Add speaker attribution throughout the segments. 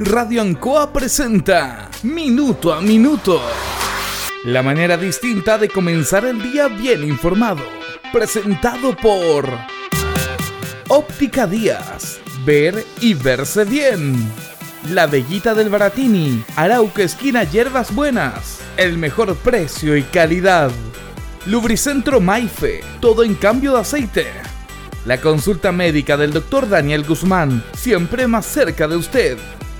Speaker 1: Radio Ancoa presenta Minuto a Minuto. La manera distinta de comenzar el día bien informado. Presentado por Óptica Díaz. Ver y verse bien. La Bellita del Baratini. Arauca Esquina Hierbas Buenas. El mejor precio y calidad. Lubricentro Maife. Todo en cambio de aceite. La consulta médica del Dr. Daniel Guzmán. Siempre más cerca de usted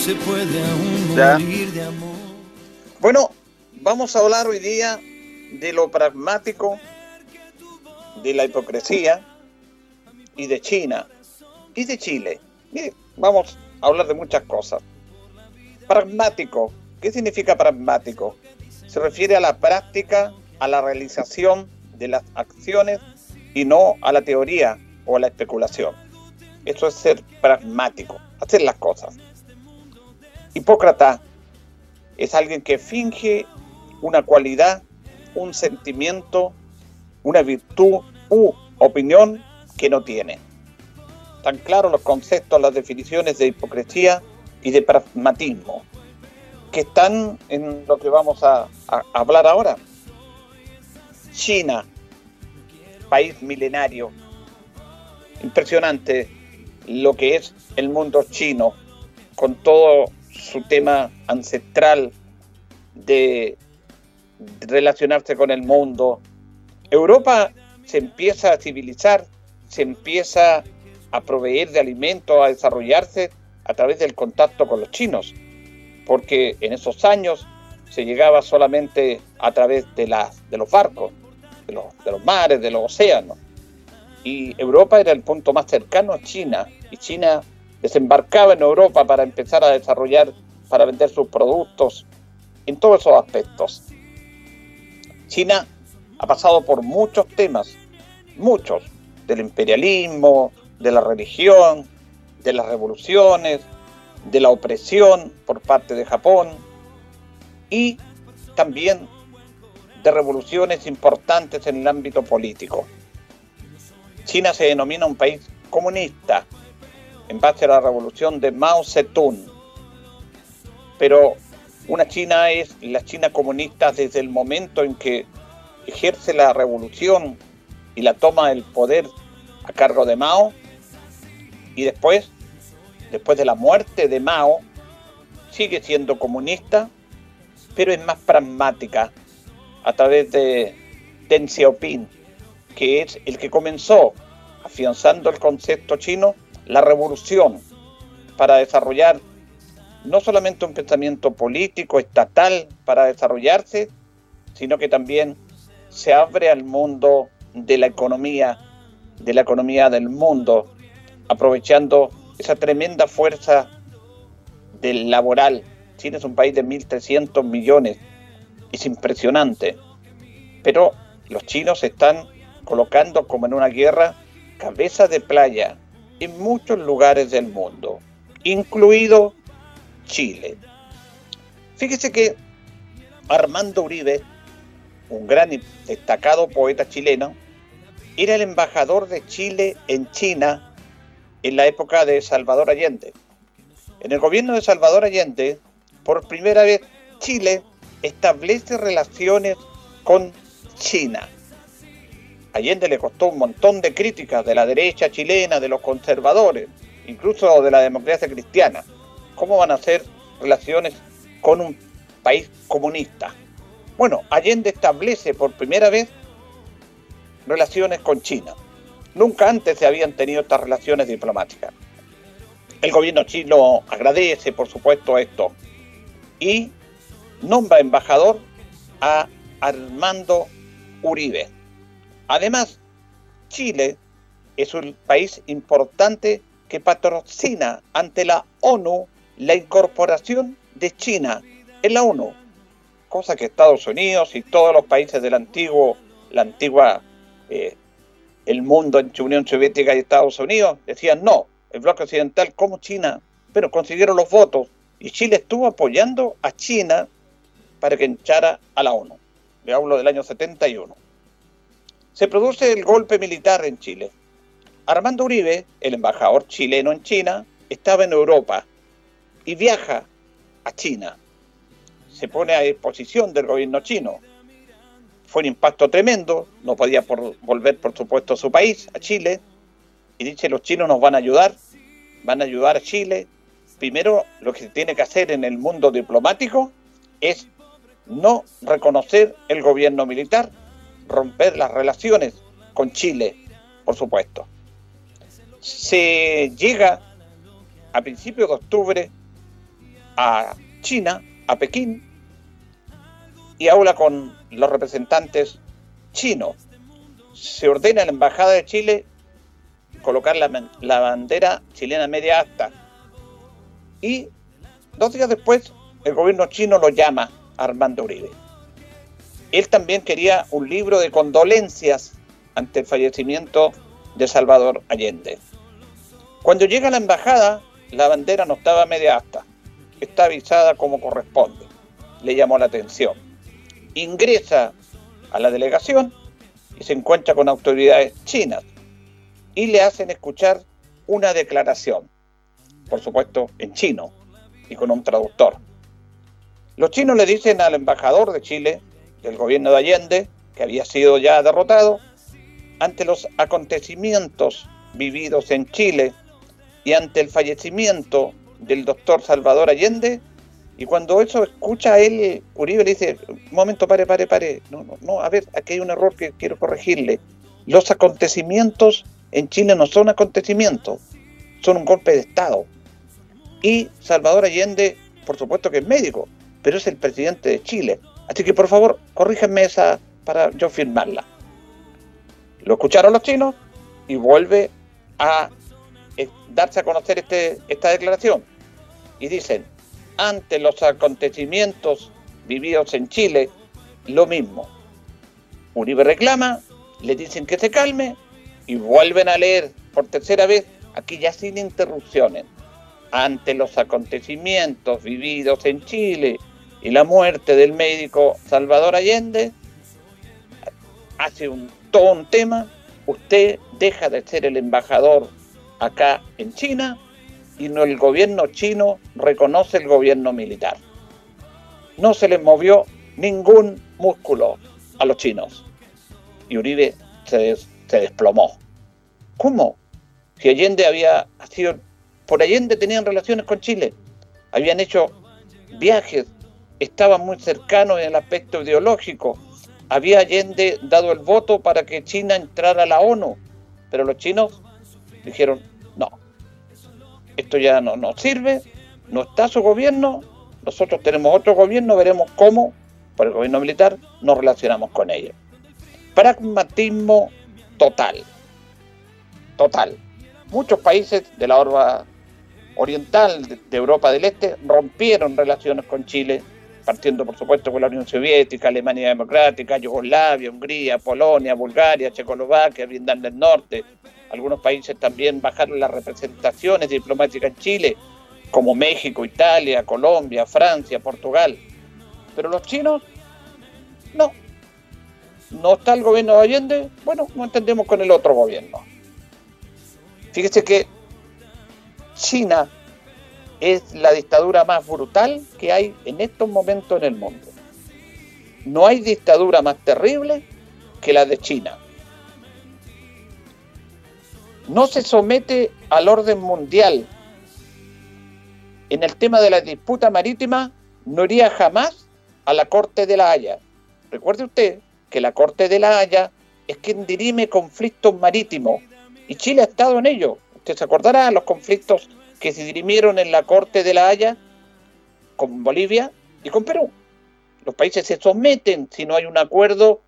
Speaker 2: Se puede aún morir de amor.
Speaker 3: Bueno, vamos a hablar hoy día de lo pragmático, de la hipocresía y de China y de Chile. Mire, vamos a hablar de muchas cosas. Pragmático, ¿qué significa pragmático? Se refiere a la práctica, a la realización de las acciones y no a la teoría o a la especulación. Eso es ser pragmático, hacer las cosas. Hipócrata es alguien que finge una cualidad, un sentimiento, una virtud u opinión que no tiene. Tan claros los conceptos, las definiciones de hipocresía y de pragmatismo, que están en lo que vamos a, a hablar ahora. China, país milenario, impresionante lo que es el mundo chino, con todo su tema ancestral de relacionarse con el mundo. Europa se empieza a civilizar, se empieza a proveer de alimentos, a desarrollarse a través del contacto con los chinos, porque en esos años se llegaba solamente a través de, las, de los barcos, de los, de los mares, de los océanos. Y Europa era el punto más cercano a China, y China desembarcaba en Europa para empezar a desarrollar, para vender sus productos, en todos esos aspectos. China ha pasado por muchos temas, muchos, del imperialismo, de la religión, de las revoluciones, de la opresión por parte de Japón y también de revoluciones importantes en el ámbito político. China se denomina un país comunista, en base a la revolución de Mao Zedong. Pero una China es la China comunista desde el momento en que ejerce la revolución y la toma del poder a cargo de Mao y después, después de la muerte de Mao, sigue siendo comunista, pero es más pragmática a través de Deng Xiaoping, que es el que comenzó afianzando el concepto chino la revolución para desarrollar no solamente un pensamiento político, estatal para desarrollarse, sino que también se abre al mundo de la economía, de la economía del mundo, aprovechando esa tremenda fuerza del laboral. China es un país de 1.300 millones, es impresionante, pero los chinos están colocando como en una guerra cabeza de playa en muchos lugares del mundo, incluido Chile. Fíjese que Armando Uribe, un gran y destacado poeta chileno, era el embajador de Chile en China en la época de Salvador Allende. En el gobierno de Salvador Allende, por primera vez, Chile establece relaciones con China. Allende le costó un montón de críticas de la derecha chilena, de los conservadores, incluso de la democracia cristiana. ¿Cómo van a hacer relaciones con un país comunista? Bueno, Allende establece por primera vez relaciones con China. Nunca antes se habían tenido estas relaciones diplomáticas. El gobierno chino agradece, por supuesto, esto. Y nombra embajador a Armando Uribe. Además, Chile es un país importante que patrocina ante la ONU la incorporación de China en la ONU, cosa que Estados Unidos y todos los países del antiguo, la antigua, eh, el mundo entre Unión Soviética y Estados Unidos decían no, el bloque occidental como China, pero consiguieron los votos y Chile estuvo apoyando a China para que echara a la ONU. Le hablo del año 71. Se produce el golpe militar en Chile. Armando Uribe, el embajador chileno en China, estaba en Europa y viaja a China. Se pone a disposición del gobierno chino. Fue un impacto tremendo, no podía volver por supuesto a su país, a Chile, y dice los chinos nos van a ayudar, van a ayudar a Chile. Primero lo que se tiene que hacer en el mundo diplomático es no reconocer el gobierno militar, romper las relaciones con Chile, por supuesto. Se llega a principios de octubre a China, a Pekín, y habla con los representantes chinos. Se ordena a la Embajada de Chile colocar la, bandera chilena media alta. Y dos días después, el gobierno chino lo llama Armando Uribe. Él también quería un libro de condolencias ante el fallecimiento de Salvador Allende. Cuando llega a la embajada, la bandera no estaba media asta, está avisada como corresponde. Le llamó la atención. Ingresa a la delegación y se encuentra con autoridades chinas y le hacen escuchar una declaración, por supuesto en chino y con un traductor. Los chinos le dicen al embajador de Chile, del gobierno de Allende, que había sido ya derrotado, ante los acontecimientos vividos en Chile y ante el fallecimiento del doctor Salvador Allende, y cuando eso escucha a él, Uribe le dice, un momento, pare, pare, pare, no, no, no, a ver, aquí hay un error que quiero corregirle. Los acontecimientos en Chile no son acontecimientos, son un golpe de Estado. Y Salvador Allende, por supuesto que es médico, pero es el presidente de Chile. Así que por favor, corríjanme esa para yo firmarla. Lo escucharon los chinos y vuelve a eh, darse a conocer este, esta declaración. Y dicen, ante los acontecimientos vividos en Chile, lo mismo. Uribe reclama, le dicen que se calme y vuelven a leer por tercera vez, aquí ya sin interrupciones, ante los acontecimientos vividos en Chile y la muerte del médico Salvador Allende, hace un, todo un tema, usted deja de ser el embajador acá en China y no el gobierno chino reconoce el gobierno militar. No se les movió ningún músculo a los chinos. Y Uribe se, se desplomó. ¿Cómo? Si Allende había sido... Por Allende tenían relaciones con Chile. Habían hecho viajes. Estaban muy cercanos en el aspecto ideológico. Había Allende dado el voto para que China entrara a la ONU. Pero los chinos dijeron, no, esto ya no nos sirve, no está su gobierno, nosotros tenemos otro gobierno, veremos cómo, por el gobierno militar, nos relacionamos con ellos. Pragmatismo total. Total. Muchos países de la orba oriental de Europa del Este rompieron relaciones con Chile, partiendo por supuesto con la Unión Soviética, Alemania Democrática, Yugoslavia, Hungría, Polonia, Bulgaria, Checoslovaquia, Vietnam del Norte. Algunos países también bajaron las representaciones diplomáticas en Chile, como México, Italia, Colombia, Francia, Portugal. Pero los chinos, no. ¿No está el gobierno de Allende? Bueno, no entendemos con el otro gobierno. Fíjese que China es la dictadura más brutal que hay en estos momentos en el mundo. No hay dictadura más terrible que la de China. No se somete al orden mundial. En el tema de la disputa marítima no iría jamás a la Corte de la Haya. Recuerde usted que la Corte de la Haya es quien dirime conflictos marítimos y Chile ha estado en ello. Usted se acordará de los conflictos que se dirimieron en la Corte de la Haya con Bolivia y con Perú. Los países se someten, si no hay un acuerdo,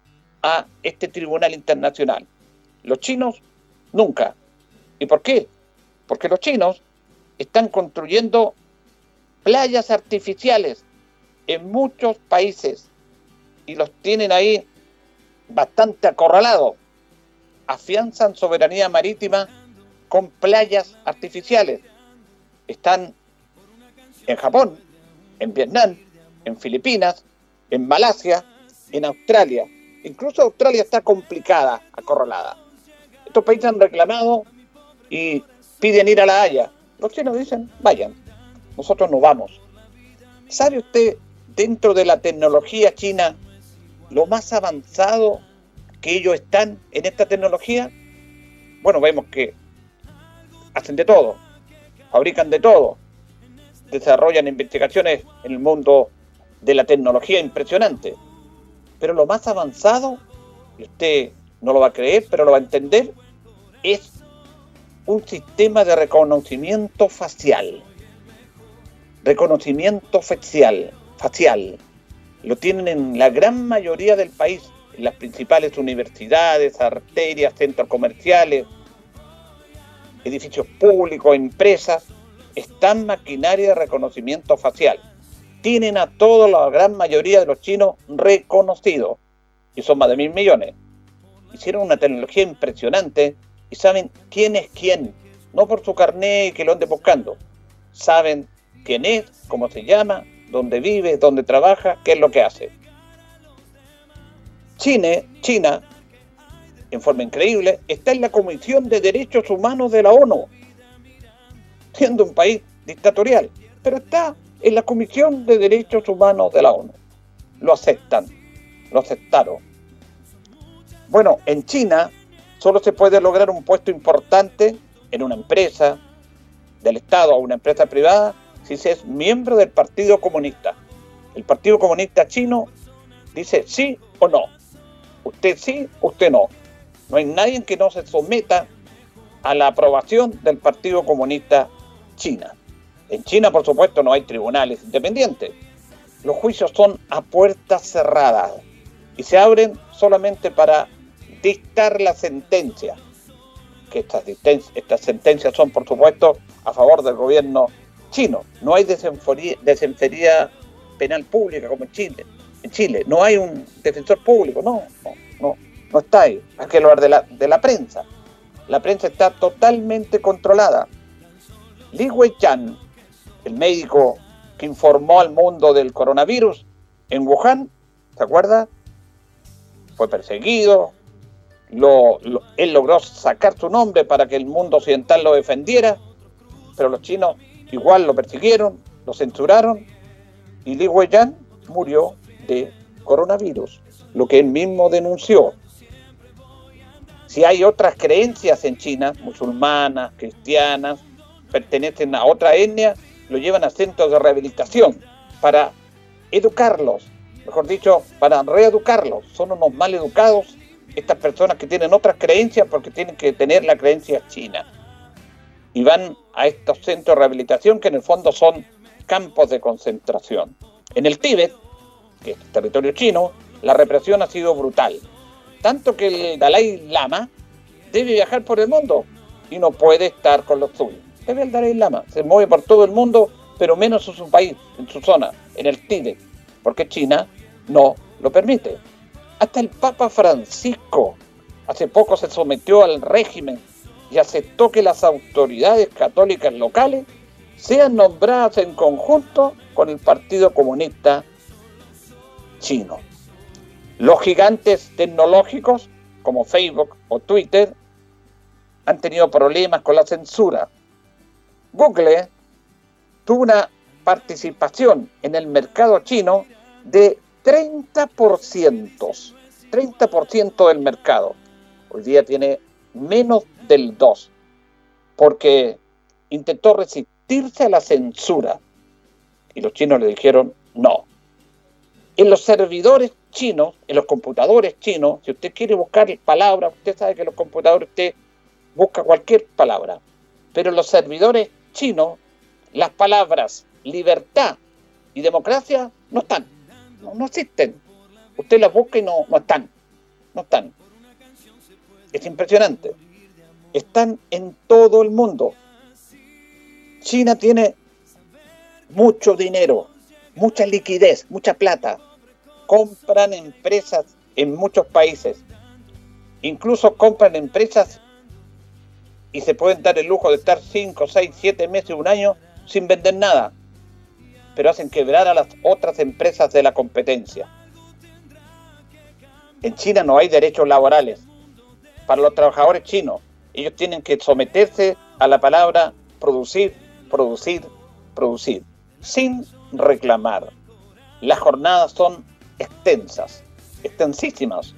Speaker 3: a este tribunal internacional. Los chinos, nunca. ¿Y por qué? Porque los chinos están construyendo playas artificiales en muchos países y los tienen ahí bastante acorralados. Afianzan soberanía marítima con playas artificiales. Están en Japón, en Vietnam, en Filipinas, en Malasia, en Australia. Incluso Australia está complicada, acorralada. Estos países han reclamado y piden ir a la Haya. Los chinos dicen, vayan, nosotros no vamos. ¿Sabe usted, dentro de la tecnología china, lo más avanzado que ellos están en esta tecnología? Bueno, vemos que hacen de todo, fabrican de todo, desarrollan investigaciones en el mundo de la tecnología impresionante. Pero lo más avanzado, y usted no lo va a creer, pero lo va a entender, es un sistema de reconocimiento facial. Reconocimiento facial, facial. Lo tienen en la gran mayoría del país, en las principales universidades, arterias, centros comerciales, edificios públicos, empresas, están maquinaria de reconocimiento facial. Tienen a toda la gran mayoría de los chinos reconocidos, y son más de mil millones. Hicieron una tecnología impresionante y saben quién es quién, no por su carnet que lo ande buscando. Saben quién es, cómo se llama, dónde vive, dónde trabaja, qué es lo que hace. China, China, en forma increíble, está en la Comisión de Derechos Humanos de la ONU, siendo un país dictatorial, pero está en la Comisión de Derechos Humanos de la ONU. Lo aceptan, lo aceptaron. Bueno, en China solo se puede lograr un puesto importante en una empresa del Estado o una empresa privada si se es miembro del Partido Comunista. El Partido Comunista chino dice sí o no. Usted sí, usted no. No hay nadie que no se someta a la aprobación del Partido Comunista China. En China, por supuesto, no hay tribunales independientes. Los juicios son a puertas cerradas y se abren solamente para dictar la sentencia, que estas, sentencias son, por supuesto, a favor del gobierno chino. No hay desenfería penal pública como en Chile. En Chile no hay un defensor público, no, no, no, no está ahí. Hay que hablar de la, de la prensa. La prensa está totalmente controlada. Li Weichan, el médico que informó al mundo del coronavirus en Wuhan, ¿se acuerda? Fue perseguido, él logró sacar su nombre para que el mundo occidental lo defendiera, pero los chinos igual lo persiguieron, lo censuraron y Li Weyan murió de coronavirus, lo que él mismo denunció. Si hay otras creencias en China, musulmanas, cristianas, pertenecen a otra etnia, lo llevan a centros de rehabilitación para educarlos, mejor dicho, para reeducarlos. Son unos mal educados estas personas que tienen otras creencias porque tienen que tener la creencia china. Y van a estos centros de rehabilitación que en el fondo son campos de concentración. En el Tíbet, que es territorio chino, la represión ha sido brutal. Tanto que el Dalai Lama debe viajar por el mundo y no puede estar con los suyos. Debe el Dalai Lama, se mueve por todo el mundo, pero menos en su país, en su zona, en el Tíbet, porque China no lo permite. Hasta el Papa Francisco hace poco se sometió al régimen y aceptó que las autoridades católicas locales sean nombradas en conjunto con el Partido Comunista Chino. Los gigantes tecnológicos como Facebook o Twitter han tenido problemas con la censura. Google tuvo una participación en el mercado chino de 30%, 30% del mercado. Hoy día tiene menos del 2%, porque intentó resistirse a la censura. Y los chinos le dijeron no. En los servidores chinos, en los computadores chinos, si usted quiere buscar palabras, usted sabe que los computadores usted busca cualquier palabra. Pero en los servidores chinos, las palabras libertad y democracia no están no, existen. Usted las busca y no, no están. No están. Es impresionante. Están en todo el mundo. China tiene mucho dinero, mucha liquidez, mucha plata. Compran empresas en muchos países. Incluso compran empresas y se pueden dar el lujo de estar 5, 6, 7 meses, un año sin vender nada. Pero hacen quebrar a las otras empresas de la competencia. En China no hay derechos laborales para los trabajadores chinos. Ellos tienen que someterse a la palabra producir, producir, producir, sin reclamar. Las jornadas son extensas, extensísimas.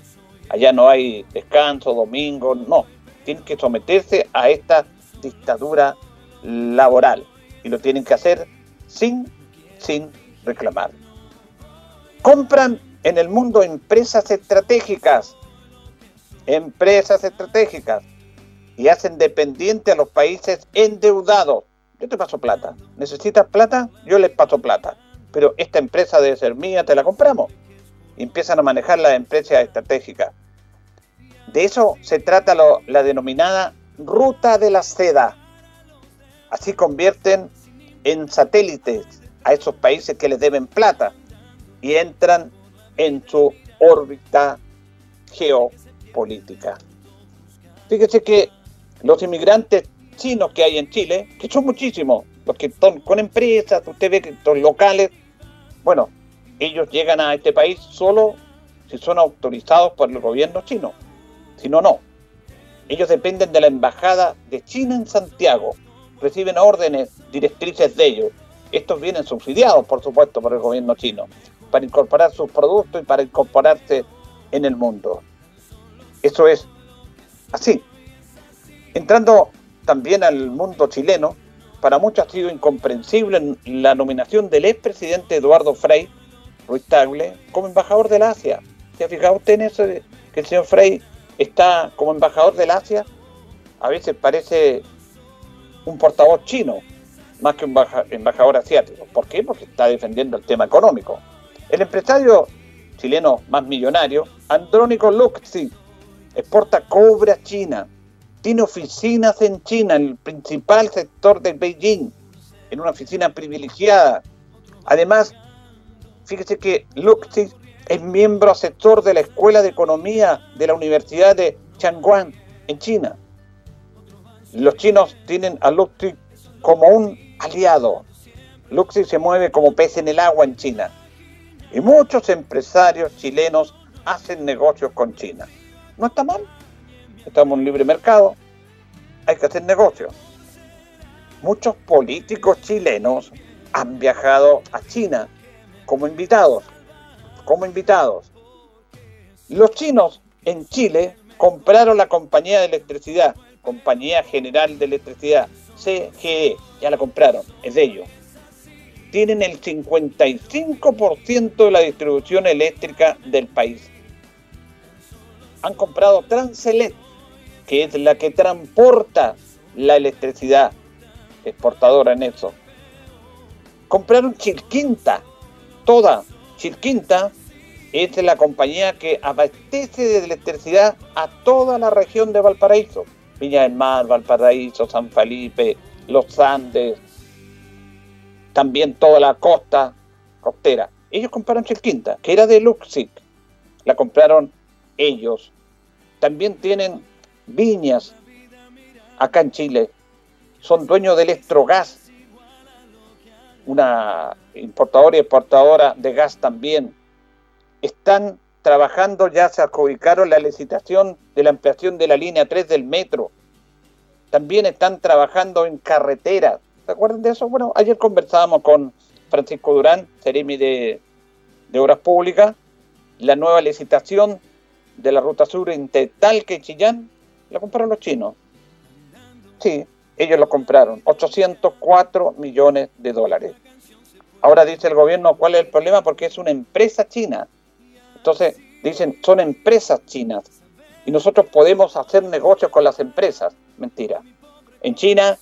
Speaker 3: Allá no hay descanso, domingo, no. Tienen que someterse a esta dictadura laboral y lo tienen que hacer sin, sin reclamar. Compran en el mundo empresas estratégicas, empresas estratégicas, y hacen dependiente a los países endeudados. Yo te paso plata. ¿Necesitas plata? Yo les paso plata. Pero esta empresa debe ser mía, te la compramos. Y empiezan a manejar las empresas estratégicas. De eso se trata la denominada ruta de la seda. Así convierten en satélites a esos países que les deben plata y entran en su órbita geopolítica. Fíjese que los inmigrantes chinos que hay en Chile, que son muchísimos, los que están con empresas, usted ve que son locales, bueno, ellos llegan a este país solo si son autorizados por el gobierno chino, si no, no. Ellos dependen de la embajada de China en Santiago, reciben órdenes, directrices de ellos. Estos vienen subsidiados, por supuesto, por el gobierno chino para incorporar sus productos y para incorporarse en el mundo. Eso es así. Entrando también al mundo chileno, para muchos ha sido incomprensible la nominación del expresidente Eduardo Frei Ruiz Tagle como embajador del Asia. ¿Se ha fijado usted en eso que el señor Frey está como embajador del Asia? A veces parece un portavoz chino más que un embajador asiático. ¿Por qué? Porque está defendiendo el tema económico. El empresario chileno más millonario, Andrónico Luxi, exporta cobre a China, tiene oficinas en China, en el principal sector de Beijing, en una oficina privilegiada. Además, fíjese que Luxi es miembro asesor de la Escuela de Economía de la Universidad de Changguan, en China. Los chinos tienen a Luxi como un aliado. Luxi se mueve como pez en el agua en China y muchos empresarios chilenos hacen negocios con China. No está mal. Estamos en libre mercado. Hay que hacer negocios. Muchos políticos chilenos han viajado a China como invitados. Como invitados. Los chinos en Chile compraron la compañía de electricidad, Compañía General de Electricidad, CGE, ya la compraron, es de ellos tienen el 55% de la distribución eléctrica del país. Han comprado Transelect, que es la que transporta la electricidad exportadora en eso. Compraron Chilquinta, toda. Chilquinta es la compañía que abastece de electricidad a toda la región de Valparaíso. Viña del Mar, Valparaíso, San Felipe, Los Andes, también toda la costa costera. Ellos compraron Chilquinta, que era de Luxic, la compraron ellos. También tienen viñas acá en Chile. Son dueños del Estrogas, una importadora y exportadora de gas también. Están trabajando, ya se adjudicaron la licitación de la ampliación de la línea 3 del metro. También están trabajando en carreteras ¿Se acuerdan de eso? Bueno, ayer conversábamos con Francisco Durán, Ceremi de, Obras Públicas, la nueva licitación de la ruta sur entre Talca y Chillán, la compraron los chinos. Sí, ellos lo compraron, 804 millones de dólares. Ahora dice el gobierno cuál es el problema porque es una empresa china. Entonces dicen, son empresas chinas y nosotros podemos hacer negocios con las empresas. Mentira. En China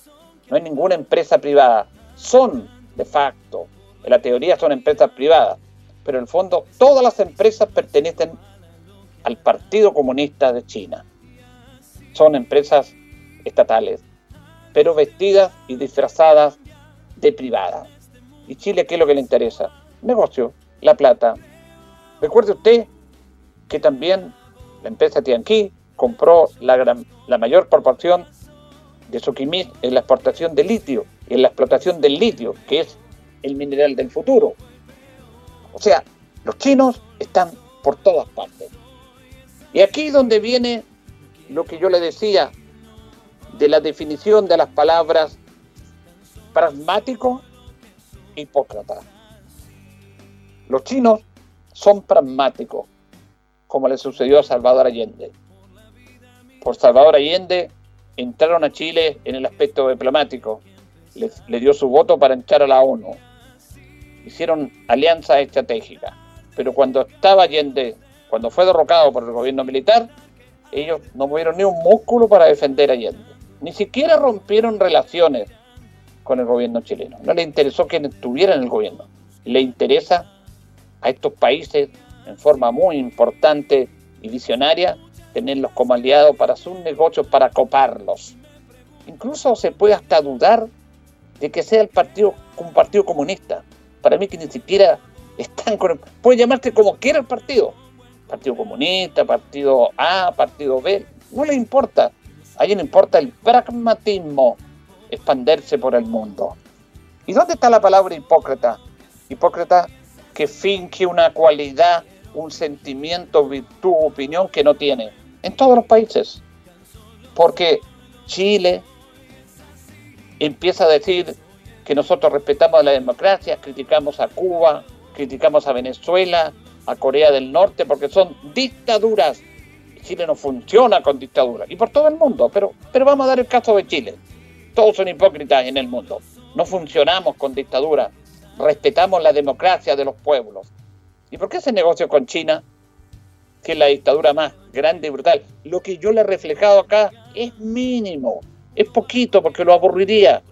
Speaker 3: no hay ninguna empresa privada. Son, de facto, en la teoría son empresas privadas, pero en el fondo todas las empresas pertenecen al Partido Comunista de China. Son empresas estatales, pero vestidas y disfrazadas de privadas. ¿Y Chile qué es lo que le interesa? Negocio, la plata. Recuerde usted que también la empresa Tianqi compró la, la mayor proporción de Soquimich en la exportación de litio en la explotación del litio, que es el mineral del futuro. O sea, los chinos están por todas partes. Y aquí donde viene lo que yo le decía de la definición de las palabras pragmático, hipócrata. Los chinos son pragmáticos, como le sucedió a Salvador Allende. Por Salvador Allende entraron a Chile en el aspecto diplomático, le, dio su voto para entrar a la ONU, hicieron alianzas estratégicas, pero cuando estaba Allende, cuando fue derrocado por el gobierno militar, ellos no movieron ni un músculo para defender a Allende, ni siquiera rompieron relaciones con el gobierno chileno, no le interesó que estuviera en el gobierno, le interesa a estos países en forma muy importante y visionaria tenerlos como aliados para sus negocios, para coparlos. Incluso se puede hasta dudar de que sea el partido un partido comunista. Para mí que ni siquiera están con puede llamarse como quiera el partido. Partido comunista, partido A, partido B, no le importa. A ellos le importa el pragmatismo, expanderse por el mundo. ¿Y dónde está la palabra hipócrita? Hipócrita que finge una cualidad, un sentimiento, virtud, opinión que no tiene en todos los países. Porque Chile empieza a decir que nosotros respetamos la democracia, criticamos a Cuba, criticamos a Venezuela, a Corea del Norte, porque son dictaduras. Chile no funciona con dictaduras, y por todo el mundo, pero, pero vamos a dar el caso de Chile. Todos son hipócritas en el mundo. No funcionamos con dictaduras, respetamos la democracia de los pueblos. ¿Y por qué ese negocio con China? que es la dictadura más grande y brutal. Lo que yo le he reflejado acá es mínimo, es poquito porque lo aburriría.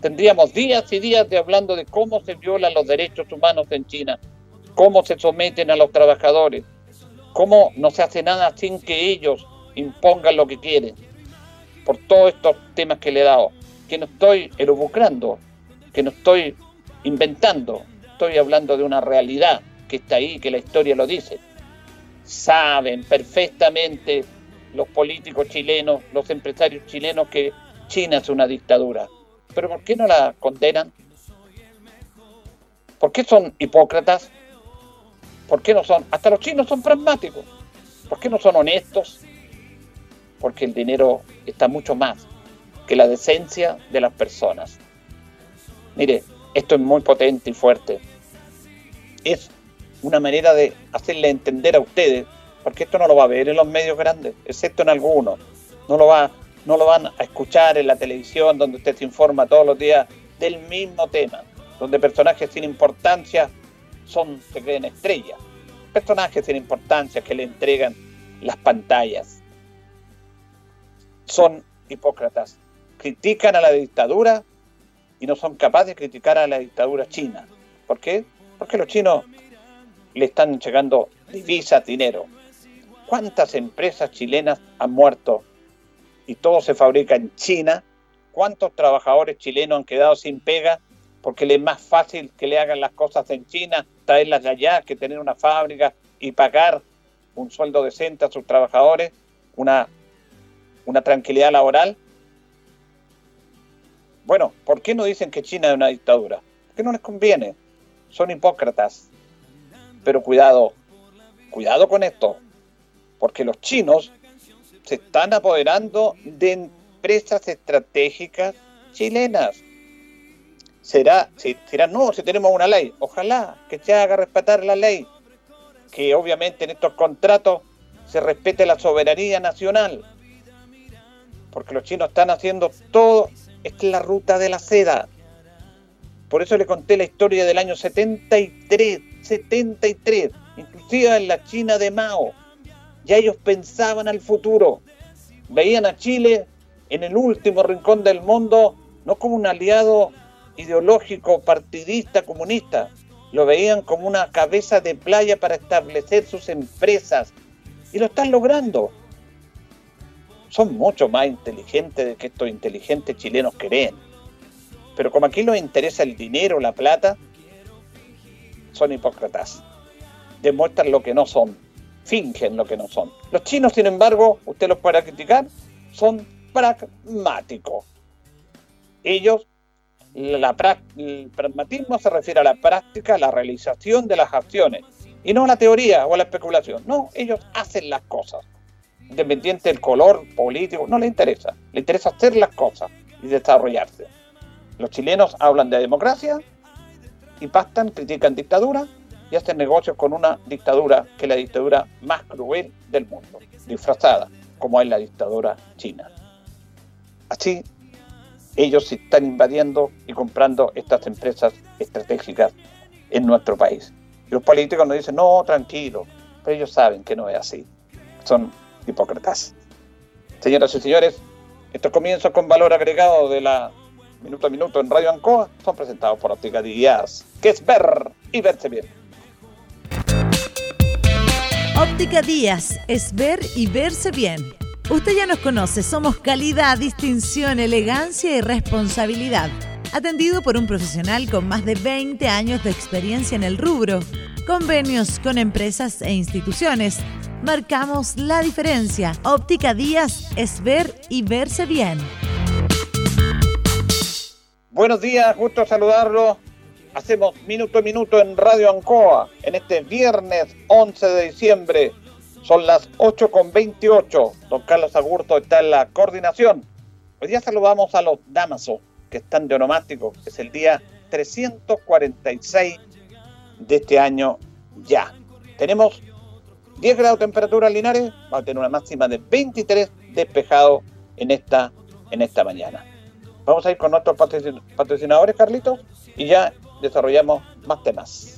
Speaker 3: Tendríamos días y días de hablando de cómo se violan los derechos humanos en China, cómo se someten a los trabajadores, cómo no se hace nada sin que ellos impongan lo que quieren. Por todos estos temas que le he dado, que no estoy erubucrando, que no estoy inventando, estoy hablando de una realidad que está ahí, que la historia lo dice saben perfectamente los políticos chilenos, los empresarios chilenos que China es una dictadura. Pero ¿por qué no la condenan? ¿Por qué son hipócratas? ¿Por qué no son? Hasta los chinos son pragmáticos. ¿Por qué no son honestos? Porque el dinero está mucho más que la decencia de las personas. Mire, esto es muy potente y fuerte. Es una manera de hacerle entender a ustedes, porque esto no lo va a ver en los medios grandes, excepto en algunos. No lo, va, no lo van a escuchar en la televisión donde usted se informa todos los días del mismo tema, donde personajes sin importancia son, se creen estrellas. Personajes sin importancia que le entregan las pantallas. Son hipócratas. Critican a la dictadura y no son capaces de criticar a la dictadura china. ¿Por qué? Porque los chinos le están llegando divisas, dinero. ¿Cuántas empresas chilenas han muerto y todo se fabrica en China? ¿Cuántos trabajadores chilenos han quedado sin pega porque le es más fácil que le hagan las cosas en China, traerlas de allá, que tener una fábrica y pagar un sueldo decente a sus trabajadores, una, una tranquilidad laboral? Bueno, ¿por qué no dicen que China es una dictadura? Porque no les conviene. Son hipócratas. Pero cuidado, cuidado con esto, porque los chinos se están apoderando de empresas estratégicas chilenas. Será, si, no, si tenemos una ley, ojalá que se haga respetar la ley, que obviamente en estos contratos se respete la soberanía nacional, porque los chinos están haciendo todo, es la ruta de la seda. Por eso le conté la historia del año 73, 73, inclusive en la China de Mao. Ya ellos pensaban al futuro. Veían a Chile en el último rincón del mundo, no como un aliado ideológico, partidista, comunista, lo veían como una cabeza de playa para establecer sus empresas. Y lo están logrando. Son mucho más inteligentes de que estos inteligentes chilenos creen. Pero como aquí les interesa el dinero, la plata, son hipócritas. Demuestran lo que no son. Fingen lo que no son. Los chinos, sin embargo, usted los puede criticar, son pragmáticos. Ellos la, el pragmatismo se refiere a la práctica, a la realización de las acciones y no a la teoría o a la especulación. No, ellos hacen las cosas. Independiente del color político, no les interesa. Les interesa hacer las cosas y desarrollarse. Los chilenos hablan de democracia y pastan, critican dictadura y hacen negocios con una dictadura que es la dictadura más cruel del mundo, disfrazada como es la dictadura china. Así ellos están invadiendo y comprando estas empresas estratégicas en nuestro país. Y los políticos nos dicen, no, tranquilo, pero ellos saben que no es así. Son hipócritas. Señoras y señores, estos comienzos con valor agregado de la minuto a minuto en Radio Ancoa son presentados por Óptica Díaz, que es ver y verse bien.
Speaker 4: Óptica Díaz es ver y verse bien Usted ya nos conoce, somos calidad, distinción, elegancia y responsabilidad. Atendido por un profesional con más de 20 años de experiencia en el rubro. Convenios con empresas e instituciones. Marcamos la diferencia. Óptica Díaz es ver y verse bien.
Speaker 3: Buenos días, gusto saludarlo. Hacemos minuto a minuto en Radio Ancoa en este viernes 11 de diciembre son las 8 con 28. Don Carlos Agurto está en la coordinación. Hoy día saludamos a los Damaso, que están de onomástico. Es el día 346 de este año ya. Tenemos 10 grados de temperatura en Linares. Vamos a tener una máxima de 23 despejado en esta, en esta mañana. Vamos a ir con nuestros patrocinadores, Carlitos, y ya desarrollamos más temas.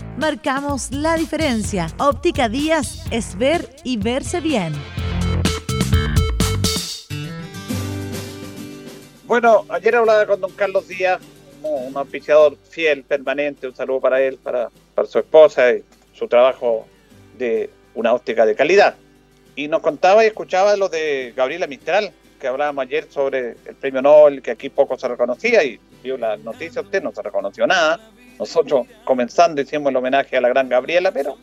Speaker 4: marcamos la diferencia. Óptica Díaz es ver y verse bien.
Speaker 3: Bueno, ayer hablaba con don Carlos Díaz, un auspiciador fiel, permanente, un saludo para él, para, su esposa y su trabajo de una óptica de calidad. Y nos contaba y escuchaba lo de Gabriela Mistral, que hablábamos ayer sobre el premio Nobel, que aquí poco se reconocía y vio la noticia, usted no se reconoció nada nosotros comenzando hicimos el homenaje a la gran Gabriela, pero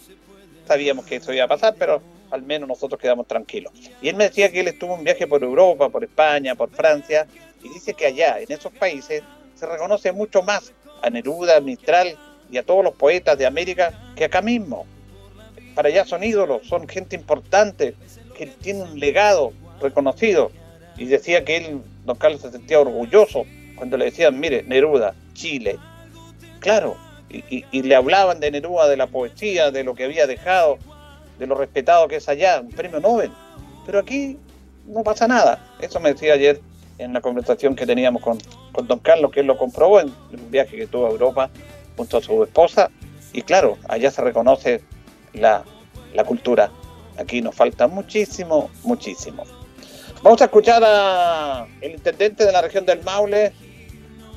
Speaker 3: sabíamos que eso iba a pasar, pero al menos nosotros quedamos tranquilos. Y él me decía que él estuvo en viaje por Europa, por España, por Francia, y dice que allá, en esos países, se reconoce mucho más a Neruda, a Mistral y a todos los poetas de América que acá mismo. Para allá son ídolos, son gente importante, que tiene un legado reconocido. Y decía que él, don Carlos, se sentía orgulloso cuando le decían, mire, Neruda, Chile, Claro, y, le hablaban de Neruda, de la poesía, de lo que había dejado, de lo respetado que es allá, un premio Nobel. Pero aquí no pasa nada. Eso me decía ayer en la conversación que teníamos con, don Carlos, que él lo comprobó en un viaje que tuvo a Europa junto a su esposa. Y claro, allá se reconoce la, la cultura. Aquí nos falta muchísimo, muchísimo. Vamos a escuchar al intendente de la región del Maule,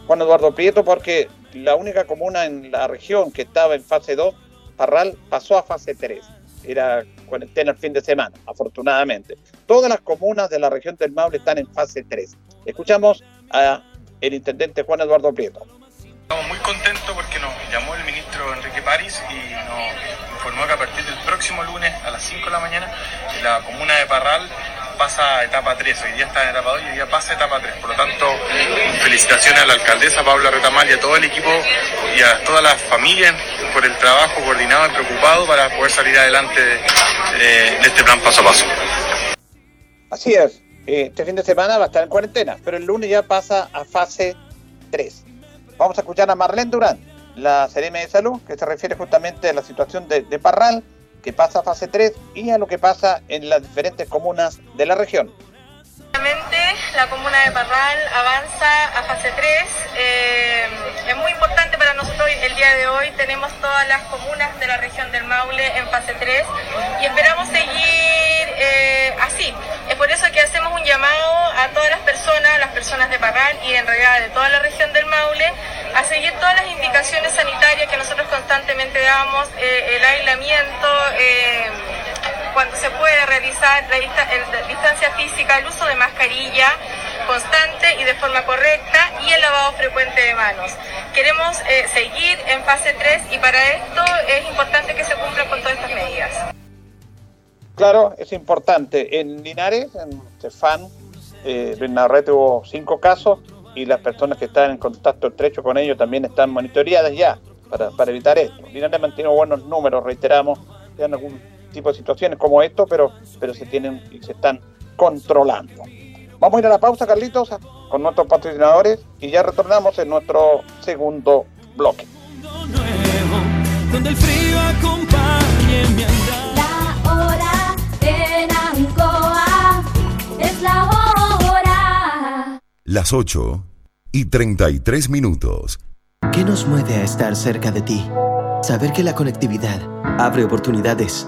Speaker 3: Juan Eduardo Prieto, porque la única comuna en la región que estaba en fase 2, Parral, pasó a fase 3. Era cuarentena el fin de semana, afortunadamente. Todas las comunas de la región del Maule están en fase 3. Escuchamos a el intendente Juan Eduardo Prieto.
Speaker 5: Estamos muy contentos porque nos llamó el ministro Enrique París y nos informó que a partir del próximo lunes a las 5 de la mañana la comuna de Parral pasa a etapa 3, hoy día está en etapa 2 y hoy día pasa a etapa 3. Por lo tanto, felicitaciones a la alcaldesa Paula Retamal y a todo el equipo y a todas las familias por el trabajo coordinado y preocupado para poder salir adelante de, este plan paso a paso.
Speaker 3: Así es, este fin de semana va a estar en cuarentena, pero el lunes ya pasa a fase 3. Vamos a escuchar a Marlene Durán, la CRM de Salud, que se refiere justamente a la situación de, de Parral que pasa a fase 3 y a lo que pasa en las diferentes comunas de la región.
Speaker 6: La comuna de Parral avanza a fase 3. Eh, es muy importante para nosotros el día de hoy. Tenemos todas las comunas de la región del Maule en fase 3 y esperamos seguir eh, así. Es por eso que hacemos un llamado a todas las personas, las personas de Parral y en realidad de toda la región del Maule, a seguir todas las indicaciones sanitarias que nosotros constantemente damos, eh, el aislamiento cuando se puede realizar la distancia física, el uso de mascarilla constante y de forma correcta y el lavado frecuente de manos. Queremos eh, seguir en fase 3 y para esto es importante que se cumplan con todas estas medidas.
Speaker 3: Claro, es importante. En Linares, en Cefán, eh, red tuvo cinco casos y las personas que están en contacto estrecho con ellos también están monitoreadas ya para, para evitar esto. Linares mantiene buenos números, reiteramos, en tipo de situaciones como esto, pero, pero se tienen y se están controlando. Vamos a ir a la pausa, Carlitos, con nuestros patrocinadores y ya retornamos en nuestro segundo bloque.
Speaker 7: La hora en Ancoa es la hora.
Speaker 8: Las 8 y 33 minutos.
Speaker 9: ¿Qué nos mueve a estar cerca de ti? Saber que la conectividad abre oportunidades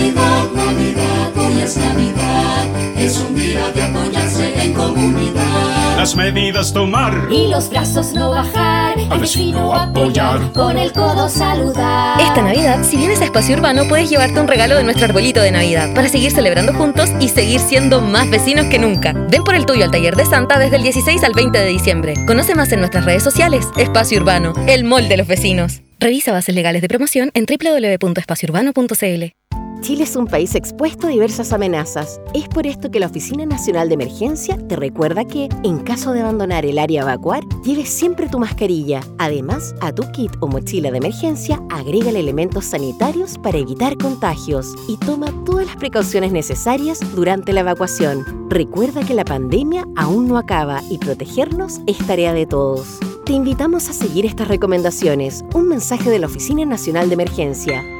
Speaker 10: Navidad, Navidad, hoy es Navidad. Es un día de apoyarse en comunidad.
Speaker 11: Las medidas tomar
Speaker 7: y los brazos no bajar.
Speaker 11: Al vecino apoyar.
Speaker 7: Con el codo saludar.
Speaker 12: Esta Navidad, si vienes a Espacio Urbano, puedes llevarte un regalo de nuestro arbolito de Navidad para seguir celebrando juntos y seguir siendo más vecinos que nunca. Ven por el tuyo al taller de Santa desde el 16 al 20 de diciembre. Conoce más en nuestras redes sociales. Espacio Urbano, el mall de los vecinos. Revisa bases legales de promoción en www.espaciourbano.cl.
Speaker 13: Chile es un país expuesto a diversas amenazas. Es por esto que la Oficina Nacional de Emergencia te recuerda que, en caso de abandonar el área a evacuar, lleves siempre tu mascarilla. Además, a tu kit o mochila de emergencia, agrega elementos sanitarios para evitar contagios y toma todas las precauciones necesarias durante la evacuación. Recuerda que la pandemia aún no acaba y protegernos es tarea de todos. Te invitamos a seguir estas recomendaciones. Un mensaje de la Oficina Nacional de Emergencia.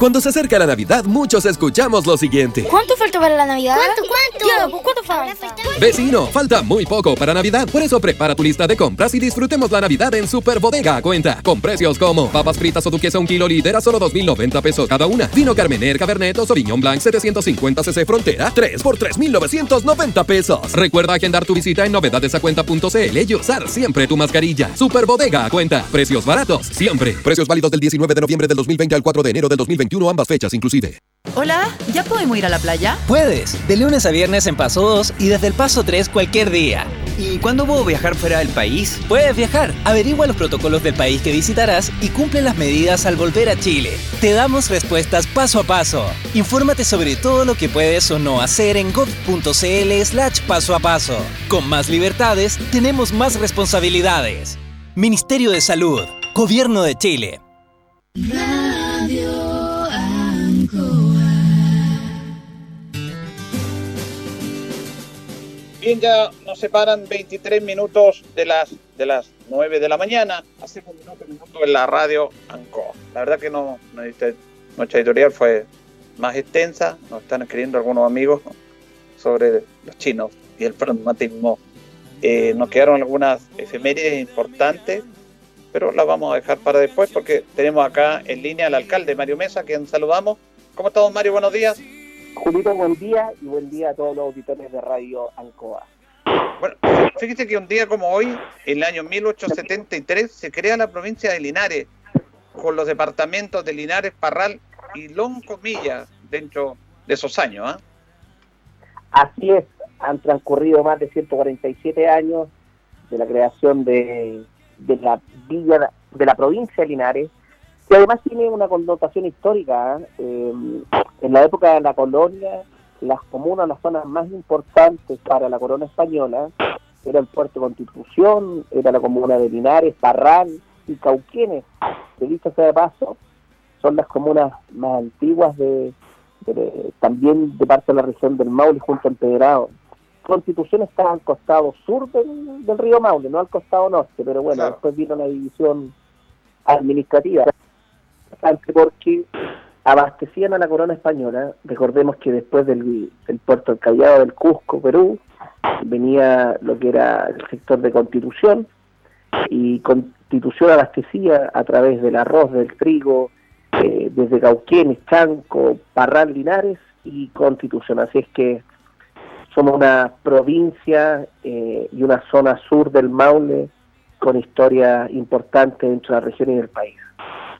Speaker 14: Cuando se acerca la Navidad, muchos escuchamos lo siguiente.
Speaker 15: ¿Cuánto falta para la Navidad?
Speaker 16: ¿Cuánto, cuánto?
Speaker 15: ¿cuánto falta?
Speaker 14: Vecino, falta muy poco para Navidad. Por eso prepara tu lista de compras y disfrutemos la Navidad en Super Bodega a cuenta. Con precios como papas fritas o duquesa un kilo líder a solo 2.090 pesos cada una. Vino Carmener, Cabernet o Sauvignon Blanc 750 cc Frontera 3 por 3.990 pesos. Recuerda agendar tu visita en novedadesacuenta.cl y usar siempre tu mascarilla. Super Bodega a cuenta. Precios baratos, siempre. Precios válidos del 19 de noviembre del 2020 al 4 de enero del 2021, ambas fechas inclusive.
Speaker 4: Hola, ¿ya podemos ir a la playa?
Speaker 17: Puedes, de lunes a viernes en Paso 2 y desde el Paso 3 cualquier día. ¿Y cuándo puedo viajar fuera del país? Puedes viajar, averigua los protocolos del país que visitarás y cumple las medidas al volver a Chile. Te damos respuestas paso a paso. Infórmate sobre todo lo que puedes o no hacer en gov.cl slash paso a paso. Con más libertades, tenemos más responsabilidades. Ministerio de Salud, Gobierno de Chile.
Speaker 3: Bien, ya nos separan 23 minutos de las de las 9 de la mañana. Hacemos un minuto, en la radio ANCO. La verdad que no, no nuestra editorial fue más extensa. Nos están escribiendo algunos amigos sobre los chinos y el pragmatismo. Eh, nos quedaron algunas efemérides importantes, pero las vamos a dejar para después porque tenemos acá en línea al alcalde Mario Mesa, quien saludamos. ¿Cómo estamos, Mario? Buenos días.
Speaker 18: Julito, buen día y buen día a todos los auditores de Radio Ancoa.
Speaker 3: Bueno, fíjese que un día como hoy, en el año 1873, se crea la provincia de Linares, con los departamentos de Linares, Parral y Loncomilla dentro de esos años. ¿ah?
Speaker 18: Así es, han transcurrido más de 147 años de la creación de, de la villa de la provincia de Linares que además tiene una connotación histórica. ¿eh? En la época de la colonia, las comunas, las zonas más importantes para la corona española, era el puerto de Constitución, era la comuna de Linares, Parral y Cauquenes, que dicho sea de paso, son las comunas más antiguas de, también de parte de la región del Maule junto a Empedrado. Constitución está al costado sur del, río Maule, no al costado norte, pero bueno, después vino la división administrativa porque abastecían a la corona española. Recordemos que después del, puerto del Callao del Cusco, Perú, venía lo que era el sector de Constitución y Constitución abastecía a través del arroz, del trigo, eh, desde Cauquenes, Chanco, Parral, Linares y Constitución. Así es que somos una provincia eh, y una zona sur del Maule con historia importante dentro de la región y del país.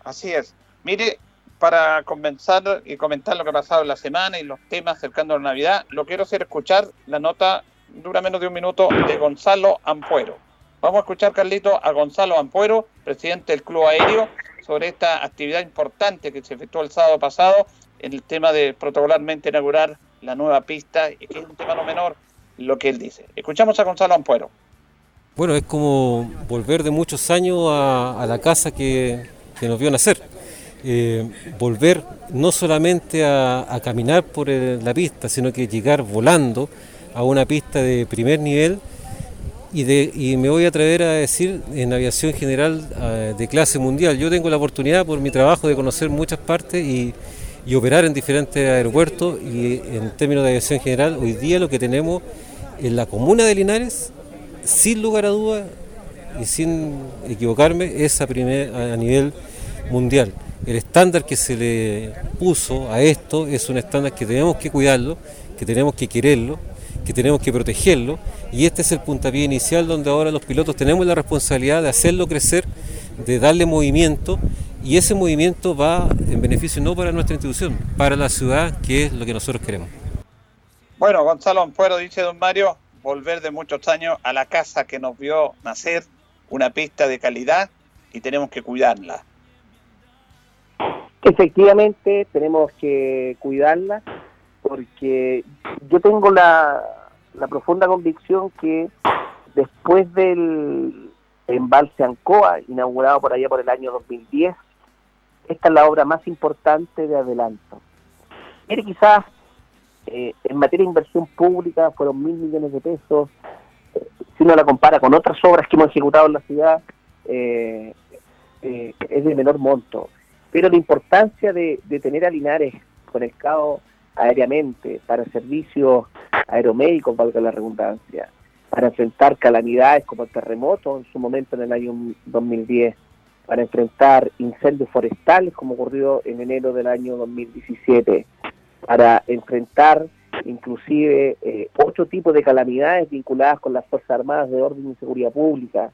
Speaker 3: Así es. Mire, para comenzar y comentar lo que ha pasado en la semana y los temas cercando a la Navidad, lo quiero hacer escuchar la nota, dura menos de un minuto, de Gonzalo Ampuero. Vamos a escuchar, Carlito, a Gonzalo Ampuero, presidente del Club Aéreo, sobre esta actividad importante que se efectuó el sábado pasado en el tema de protocolarmente inaugurar la nueva pista, que es un tema no menor lo que él dice. Escuchamos a Gonzalo Ampuero.
Speaker 19: Bueno, es como volver de muchos años a, la casa que nos vio nacer eh, volver no solamente a, caminar por la pista, sino que llegar volando a una pista de primer nivel y, me voy a atrever a decir en aviación general eh, de clase mundial. Yo tengo la oportunidad por mi trabajo de conocer muchas partes y, y operar en diferentes aeropuertos y en términos de aviación general, hoy día lo que tenemos en la comuna de Linares, sin lugar a dudas y sin equivocarme, es a, primer, a nivel mundial el estándar que se le puso a esto es un estándar que tenemos que cuidarlo, que tenemos que quererlo, que tenemos que protegerlo y este es el puntapié inicial donde ahora los pilotos tenemos la responsabilidad de hacerlo crecer, de darle movimiento y ese movimiento va en beneficio no para nuestra institución, para la ciudad, que es lo que nosotros queremos.
Speaker 3: Bueno, Gonzalo Ampuero dice don Mario, volver de muchos años a la casa que nos vio nacer, una pista de calidad y tenemos que cuidarla.
Speaker 18: Efectivamente, tenemos que cuidarla porque yo tengo la, profunda convicción que después del embalse Ancoa, inaugurado por allá por el año 2010, esta es la obra más importante de adelanto. Mire, quizás eh, en materia de inversión pública fueron mil millones de pesos, si uno la compara con otras obras que hemos ejecutado en la ciudad, eh, eh, es de menor monto Pero la importancia de, tener a Linares conectado aéreamente para servicios aeromédicos, valga la redundancia, para enfrentar calamidades como el terremoto en su momento en el año 2010, para enfrentar incendios forestales como ocurrió en enero del año 2017, para enfrentar inclusive eh, ocho tipos de calamidades vinculadas con las Fuerzas Armadas de Orden y Seguridad Pública,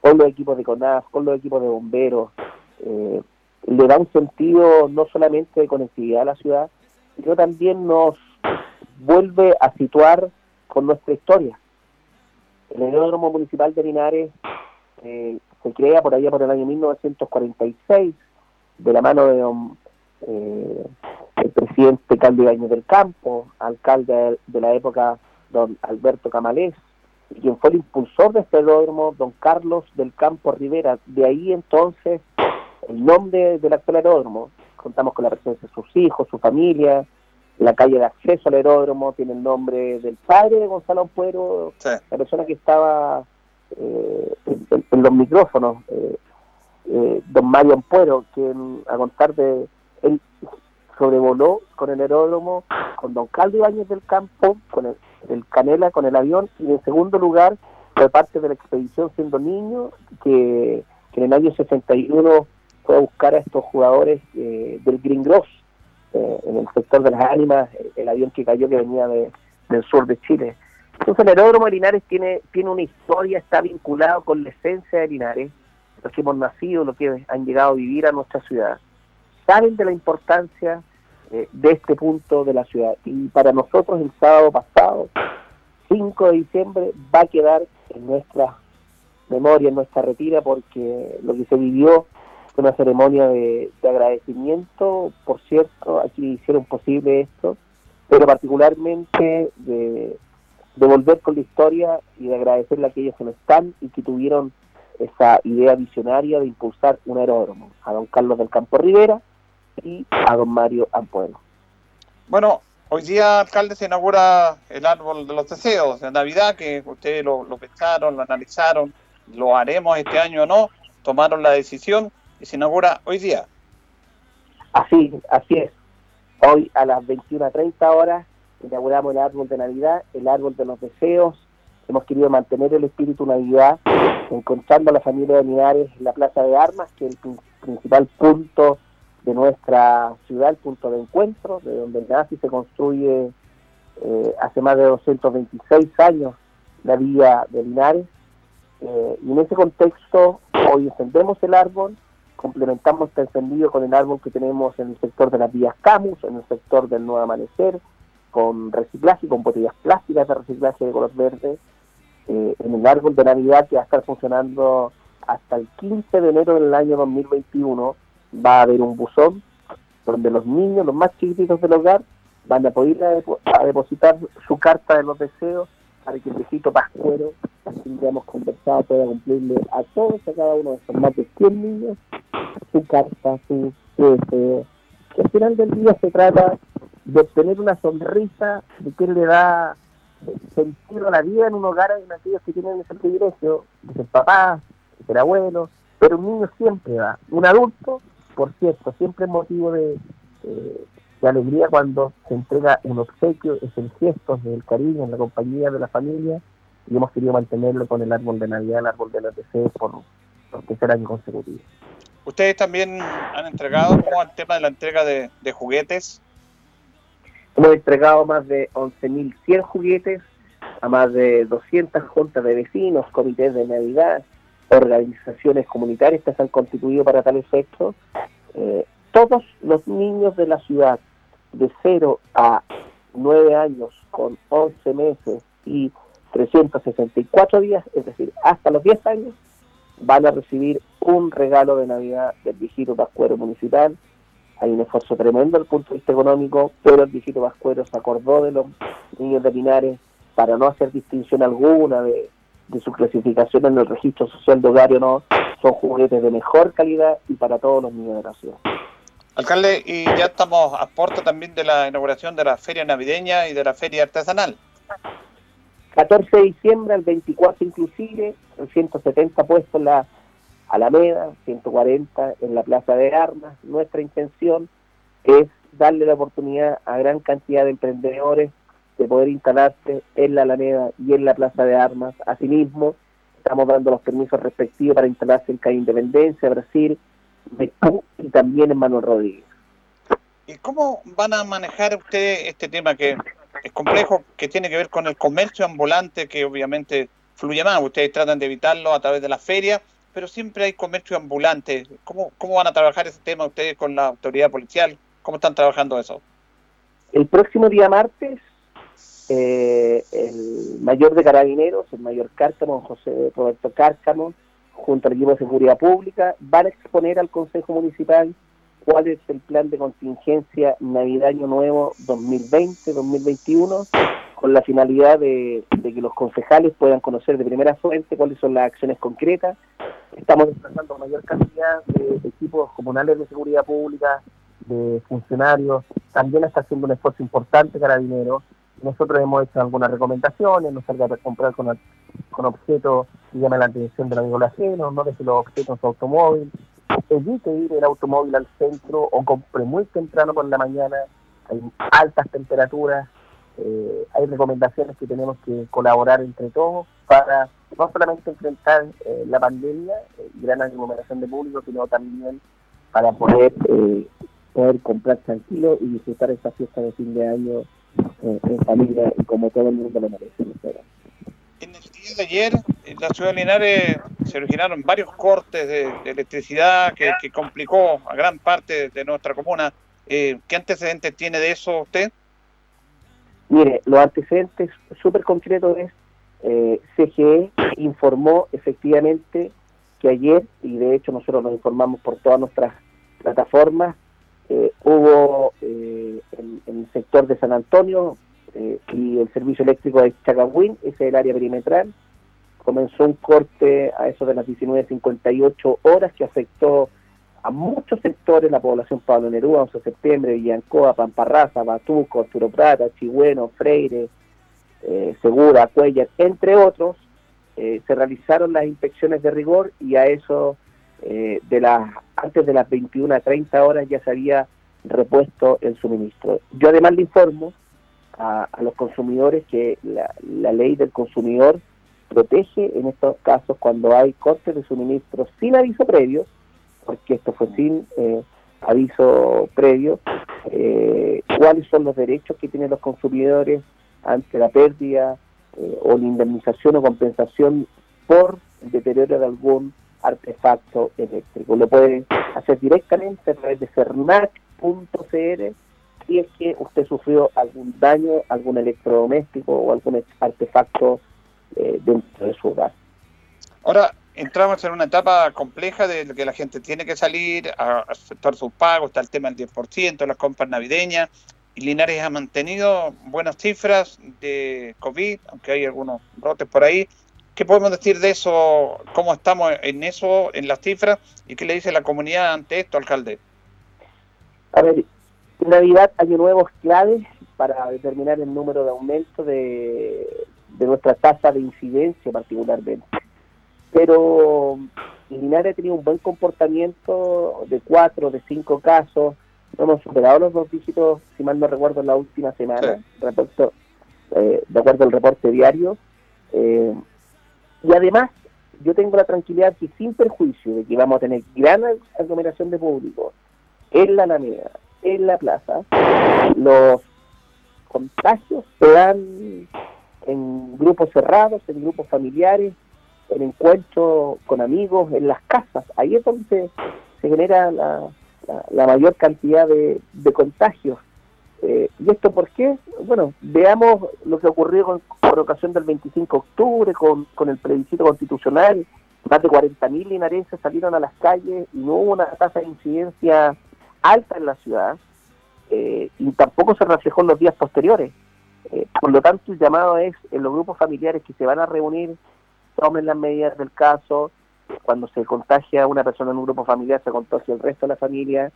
Speaker 18: con los equipos de CONAF, con los equipos de bomberos, eh, le da un sentido no solamente de conectividad a la ciudad, sino también nos vuelve a situar con nuestra historia. El aeródromo municipal de Linares eh, se crea por allá por el año 1946 de la mano de don, eh, el presidente Calde del Campo, alcalde de la época don Alberto Camalés, y quien fue el impulsor de este aeródromo, don Carlos del Campo Rivera. De ahí entonces el nombre del actual aeródromo. Contamos con la presencia de sus hijos, su familia, la calle de acceso al aeródromo tiene el nombre del padre de Gonzalo Ampuero, la persona que estaba eh, en, los micrófonos, eh, eh, don Mario Ampuero, quien a contar de él sobrevoló con el aeródromo con don Caldo Ibáñez del Campo, con el, el, Canela, con el avión, y en segundo lugar fue parte de la expedición siendo niño, que, que en el año 61 fue a buscar a estos jugadores del Green Gross, eh, en el sector de las ánimas, el avión que cayó que venía de, del sur de Chile. Entonces el aeródromo de Linares tiene, tiene una historia, está vinculado con la esencia de Linares, los que hemos nacido, los que han llegado a vivir a nuestra ciudad, saben de la importancia eh, de este punto de la ciudad. Y para nosotros el sábado pasado, 5 de diciembre, va a quedar en nuestra memoria, en nuestra retira, porque lo que se vivió una ceremonia de, agradecimiento, por cierto, aquí hicieron posible esto, pero particularmente de, volver con la historia y de agradecerle a aquellos que no están y que tuvieron esa idea visionaria de impulsar un aeródromo, a don Carlos del Campo Rivera y a don Mario Ampuero.
Speaker 3: Bueno, hoy día, alcalde, se inaugura el árbol de los deseos de Navidad, que ustedes lo, lo lo analizaron, lo haremos este año o no, tomaron la decisión se inaugura hoy día.
Speaker 18: Así, así es. Hoy a las 21.30 horas inauguramos el árbol de Navidad, el árbol de los deseos. Hemos querido mantener el espíritu Navidad, encontrando a la familia de Linares en la Plaza de Armas, que es el principal punto de nuestra ciudad, el punto de encuentro, de donde el nazi se construye eh, hace más de 226 años la vía de Linares. Eh, y en ese contexto, hoy encendemos el árbol, complementamos este encendido con el árbol que tenemos en el sector de las vías Camus, en el sector del Nuevo Amanecer, con reciclaje, con botellas plásticas de reciclaje de color verde, eh, en el árbol de Navidad que va a estar funcionando hasta el 15 de enero del año 2021, va a haber un buzón donde los niños, los más chiquititos del hogar, van a poder a depositar su carta de los deseos para que el viejito pascuero, que hemos conversado, pueda cumplirle a todos, a cada uno de esos más de 100 niños, su carta, su. Que al final del día se trata de obtener una sonrisa, de que le da sentido a la vida en un hogar en aquellos que tienen ese privilegio, de ser papá, de ser abuelo, pero un niño siempre da. Un adulto, por cierto, siempre es motivo de, de alegría cuando se entrega un obsequio, es el gesto del cariño, en la compañía de la familia, y hemos querido mantenerlo con el árbol de Navidad, el árbol de los deseos por, por tercer año consecutivo.
Speaker 3: ¿Ustedes también han entregado como el tema de la entrega de, de juguetes?
Speaker 18: Hemos entregado más de 11.100 juguetes a más de 200 juntas de vecinos, comités de Navidad, organizaciones comunitarias que se han constituido para tal efecto. Eh, todos los niños de la ciudad de 0 a 9 años con 11 meses y 364 días, es decir, hasta los 10 años, van a recibir un regalo de Navidad del viejito Pascuero Municipal. Hay un esfuerzo tremendo desde el punto de vista económico, pero el viejito Pascuero se acordó de los niños de Linares para no hacer distinción alguna de, de su clasificación en el registro social de hogar o no. Son juguetes de mejor calidad y para todos los niños de la ciudad.
Speaker 3: Alcalde, y ya estamos a puerta también de la inauguración de la feria navideña y de la feria artesanal.
Speaker 18: 14 de diciembre al 24 inclusive, 170 puestos la, Alameda, 140 en la Plaza de Armas. Nuestra intención es darle la oportunidad a gran cantidad de emprendedores de poder instalarse en la Alameda y en la Plaza de Armas. Asimismo, estamos dando los permisos respectivos para instalarse en Calle Independencia, Brasil, Mecú y también en Manuel Rodríguez.
Speaker 3: ¿Y cómo van a manejar ustedes este tema que es complejo, que tiene que ver con el comercio ambulante, que obviamente fluye más? Ustedes tratan de evitarlo a través de la feria, pero siempre hay comercio ambulante. ¿Cómo, cómo van a trabajar ese tema ustedes con la autoridad policial? ¿Cómo están trabajando eso?
Speaker 18: El próximo día martes, eh, el mayor de carabineros, el mayor Cárcamo, José Roberto Cárcamo, junto al equipo de seguridad pública, van a exponer al Consejo Municipal cuál es el plan de contingencia Navidad-Año Nuevo 2020-2021, con la finalidad de, de, que los concejales puedan conocer de primera fuente cuáles son las acciones concretas. Estamos desplazando mayor cantidad de equipos comunales de seguridad pública, de funcionarios, también está haciendo un esfuerzo importante Carabineros. Nosotros hemos hecho algunas recomendaciones, no salga a comprar con, con objetos que llamen la atención de la violación, no deje los objetos en automóvil, evite ir el automóvil al centro o compre muy temprano por la mañana, hay altas temperaturas, eh, hay recomendaciones que tenemos que colaborar entre todos para no solamente enfrentar eh, la pandemia eh, y gran aglomeración de público, sino también para poder poder comprar tranquilo y disfrutar esta fiesta de fin de año en familia y como todo el mundo lo merece.
Speaker 3: De ayer, en la ciudad de Linares se originaron varios cortes de, electricidad que, que, complicó a gran parte de nuestra comuna. Eh, ¿Qué antecedentes tiene de eso usted?
Speaker 18: Mire, los antecedentes súper concretos es eh, CGE informó efectivamente que ayer, y de hecho nosotros nos informamos por todas nuestras plataformas, eh, hubo eh, en, en, el sector de San Antonio eh, y el servicio eléctrico de Chacagüín, ese es el área perimetral, comenzó un corte a eso de las 19.58 horas que afectó a muchos sectores, la población Pablo Neruda, 11 de septiembre, Villancoa, Pamparraza, Batuco, Arturo Prata, Chigüeno, Freire, eh, Segura, Cuellar, entre otros, eh, se realizaron las inspecciones de rigor y a eso eh, de las antes de las 21 a 30 horas ya se había repuesto el suministro. Yo además le informo a, a los consumidores que la, la, ley del consumidor protege en estos casos cuando hay cortes de suministro sin aviso previo, porque esto fue sin eh, aviso previo, eh, cuáles son los derechos que tienen los consumidores ante la pérdida eh, o la indemnización o compensación por el deterioro de algún artefacto eléctrico. Lo puede hacer directamente a través de cernac.cr si es que usted sufrió algún daño, algún electrodoméstico o algún artefacto eh, dentro de su hogar.
Speaker 3: Ahora entramos en una etapa compleja de que la gente tiene que salir a aceptar sus pagos, está el tema del 10%, las compras navideñas, y Linares ha mantenido buenas cifras de COVID, aunque hay algunos brotes por ahí. ¿Qué podemos decir de eso? ¿Cómo estamos en eso, en las cifras? ¿Y qué le dice la comunidad ante esto, alcalde?
Speaker 18: A ver, Navidad, Año Nuevo es clave para determinar el número de aumento de, de nuestra tasa de incidencia particularmente. Pero Linares ha tenido un buen comportamiento de cuatro, de cinco casos. No hemos superado los dos dígitos, si mal no recuerdo, en la última semana, sí. reporto, eh, de acuerdo al reporte diario. Eh, y además, yo tengo la tranquilidad que sin perjuicio de que vamos a tener gran aglomeración de público en la Alameda, en la plaza, los contagios se dan en grupos cerrados, en grupos familiares, en encuentros con amigos, en las casas. Ahí es donde se, genera la, la, la, mayor cantidad de, de contagios. Eh, ¿Y esto por qué? Bueno, veamos lo que ocurrió con, por ocasión del 25 de octubre, con, con el plebiscito constitucional. Más de 40.000 linarenses salieron a las calles y no hubo una tasa de incidencia alta en la ciudad eh, y tampoco se reflejó en los días posteriores. Eh, por lo tanto, el llamado es en los grupos familiares que se van a reunir, tomen las medidas del caso. Cuando se contagia una persona en un grupo familiar, se contagia el resto de la familia.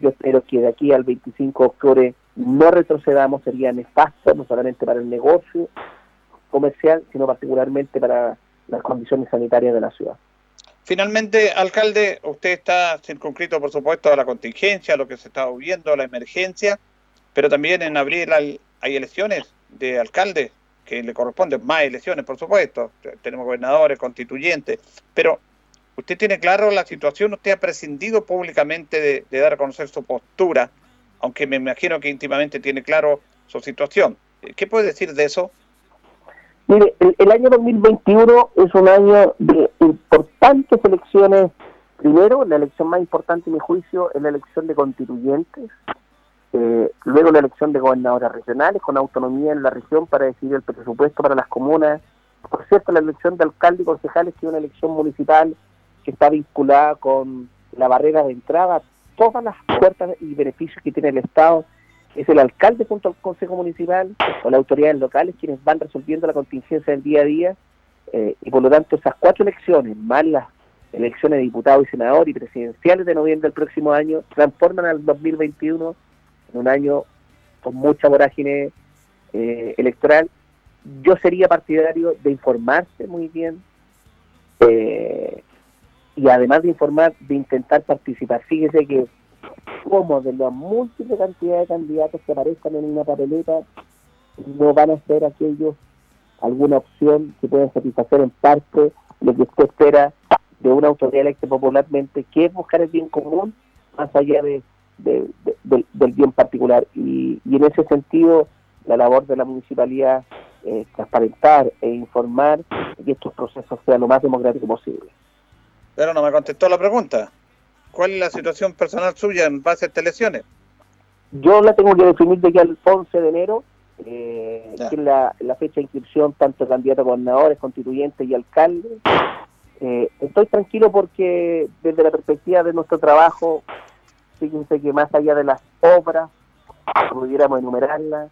Speaker 18: Yo espero que de aquí al 25 de octubre no retrocedamos, sería nefasto, no solamente para el negocio comercial, sino particularmente para las condiciones sanitarias de la ciudad.
Speaker 3: Finalmente, alcalde, usted está circunscrito, por supuesto, a la contingencia, a lo que se está viviendo, a la emergencia, pero también en abril hay, elecciones de alcalde que le corresponden, más elecciones, por supuesto. Tenemos gobernadores, constituyentes, pero usted tiene claro la situación, usted ha prescindido públicamente de, de dar a conocer su postura, aunque me imagino que íntimamente tiene claro su situación. ¿Qué puede decir de eso?
Speaker 18: Mire, el, el año 2021 es un año de importantes elecciones. Primero, la elección más importante, en mi juicio, es la elección de constituyentes. Eh, luego, la elección de gobernadores regionales con autonomía en la región para decidir el presupuesto para las comunas. Por cierto, la elección de alcalde y concejales, que es una elección municipal que está vinculada con la barrera de entrada, todas las puertas y beneficios que tiene el Estado es el alcalde junto al Consejo Municipal o las autoridades locales quienes van resolviendo la contingencia del día a día eh, y por lo tanto esas cuatro elecciones, más las elecciones de diputados y senadores y presidenciales de noviembre del próximo año, transforman al 2021 en un año con mucha vorágine eh, electoral. Yo sería partidario de informarse muy bien eh, y además de informar, de intentar participar. Fíjese que como de la múltiple cantidad de candidatos que aparezcan en una papeleta, no van a ser aquellos alguna opción que pueda satisfacer en parte lo que usted espera de una autoridad electa popularmente, que es buscar el bien común más allá de, de- de- del, bien particular. Y, y en ese sentido, la labor de la municipalidad es transparentar e informar que estos procesos sean lo más democráticos posible.
Speaker 3: Pero no me contestó la pregunta. ¿Cuál es la situación personal suya en base a estas elecciones?
Speaker 18: Yo la tengo que definir de aquí al 11 de enero, eh, que es la, la fecha de inscripción tanto de candidatos a gobernadores, constituyentes y alcaldes. Eh, estoy tranquilo porque desde la perspectiva de nuestro trabajo, fíjense que más allá de las obras, pudiéramos enumerarlas,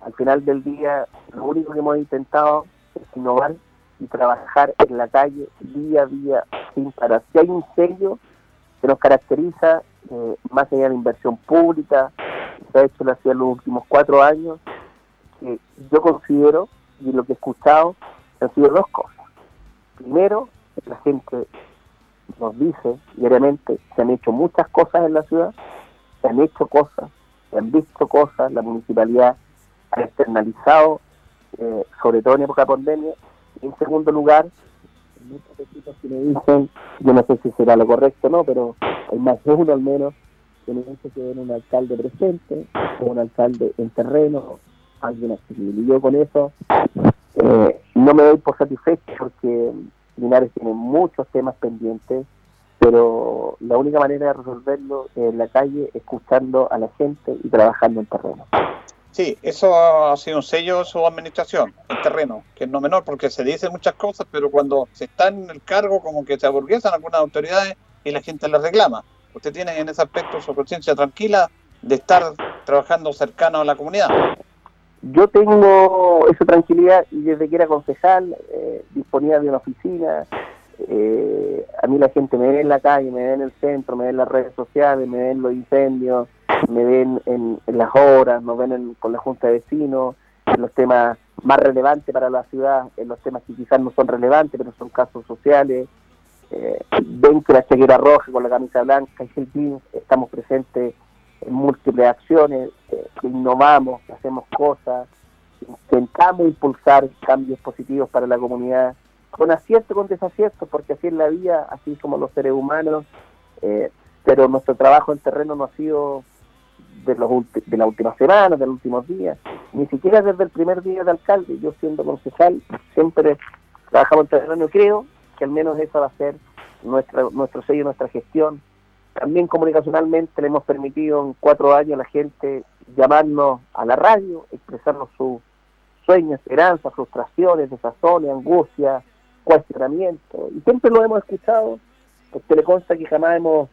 Speaker 18: al final del día lo único que hemos intentado es innovar y trabajar en la calle día a día sin parar. Si hay un sello que nos caracteriza, eh, más allá de la inversión pública, que se ha hecho en los últimos cuatro años, que yo considero, y lo que he escuchado, han sido dos cosas. Primero, la gente nos dice diariamente, se han hecho muchas cosas en la ciudad, se han hecho cosas, se han visto cosas, la municipalidad ha externalizado, eh, sobre todo en época de pandemia. Y en segundo lugar, muchos vecinos que me dicen, yo no sé si será lo correcto o no, pero hay más de uno al menos que me dice que ven un alcalde presente, o un alcalde en terreno, alguien accesible. Y yo con eso eh, no me doy por satisfecho porque Linares tiene muchos temas pendientes, pero la única manera de resolverlo es en la calle, escuchando a la gente y trabajando en terreno.
Speaker 3: Sí, eso ha sido un sello su administración, el terreno, que es no menor porque se dicen muchas cosas, pero cuando se está en el cargo como que se aburguesan algunas autoridades y la gente les reclama. Usted tiene en ese aspecto su conciencia tranquila de estar trabajando cercano a la comunidad.
Speaker 18: Yo tengo esa tranquilidad y desde que era concejal eh, disponía de una oficina. Eh, a mí la gente me ve en la calle, me ve en el centro, me ve en las redes sociales, me ve en los incendios, me ven en, las horas, nos ven en- con la Junta de Vecinos, en los temas más relevantes para la ciudad, en los temas que quizás no son relevantes, pero son casos sociales. Eh, ven que la chaquera roja con la camisa blanca y el jeans, estamos presentes en múltiples acciones, eh, innovamos, hacemos cosas, intentamos impulsar cambios positivos para la comunidad, con acierto, con desacierto, porque así es la vida, así somos los seres humanos, eh, pero nuestro trabajo en terreno no ha sido de, los de las últimas semanas, de los últimos días, ni siquiera desde el primer día de alcalde, yo siendo concejal, siempre trabajamos en terreno creo que al menos esa va a ser nuestra, nuestro sello, nuestra gestión, también comunicacionalmente le hemos permitido en cuatro años a la gente llamarnos a la radio, expresarnos sus sueños, esperanzas, frustraciones, desazones, angustias, cuestionamientos. Y siempre lo hemos escuchado, porque le consta que jamás hemos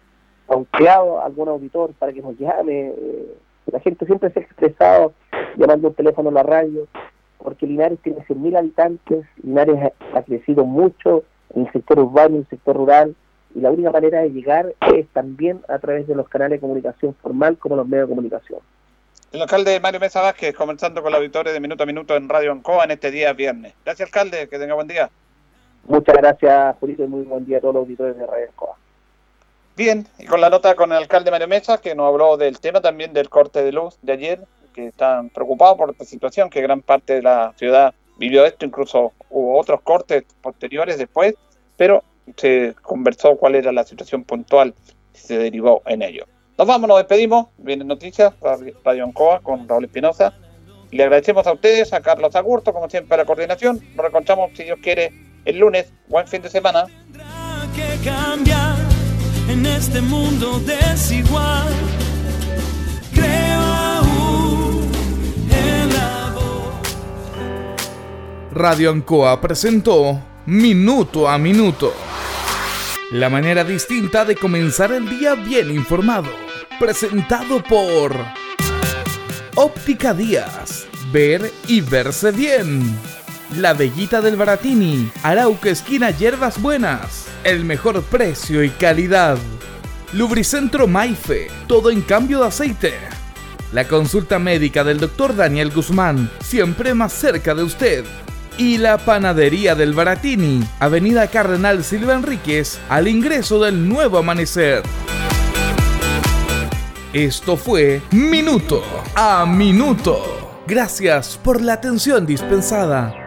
Speaker 18: austeado a algún auditor para que nos llame. eh, La gente siempre se ha expresado llamando un teléfono a la radio, porque Linares tiene 100.000 habitantes, Linares ha, ha crecido mucho en el sector urbano en el sector rural, y la única manera de llegar es también a través de los canales de comunicación formal como los medios de comunicación.
Speaker 3: El alcalde Mario Mesa Vázquez conversando con los auditores de Minuto a Minuto en Radio Ancoa en este día viernes. Gracias, alcalde, que tenga buen día.
Speaker 18: Muchas gracias, Julito, y muy buen día a todos los auditores de Radio Escoba.
Speaker 3: Bien, y con la nota con el alcalde Mario Mesa, que nos habló del tema también del corte de luz de ayer, que están preocupados por esta situación, que gran parte de la ciudad vivió esto, incluso hubo otros cortes posteriores después, pero se conversó cuál era la situación puntual y se derivó en ello. Nos vamos, nos despedimos, vienen noticias, Radio Ancoa con Raúl Espinosa. Le agradecemos a ustedes, a Carlos Agurto, como siempre, la coordinación. Nos reconchamos, si Dios quiere, el lunes. Buen fin de semana.
Speaker 2: que cambiar en este mundo desigual. Creo aún en la
Speaker 1: Radio Ancoa presentó Minuto a Minuto. La manera distinta de comenzar el día bien informado. Presentado por Óptica Díaz. Ver y verse bien. La Bellita del Baratini. Arauca Esquina Hierbas Buenas. El mejor precio y calidad. Lubricentro Maife. Todo en cambio de aceite. La consulta médica del Dr. Daniel Guzmán. Siempre más cerca de usted. Y la panadería del Baratini. Avenida Cardenal Silva Enríquez. Al ingreso del nuevo amanecer. Esto fue Minuto a Minuto. Gracias por la atención dispensada.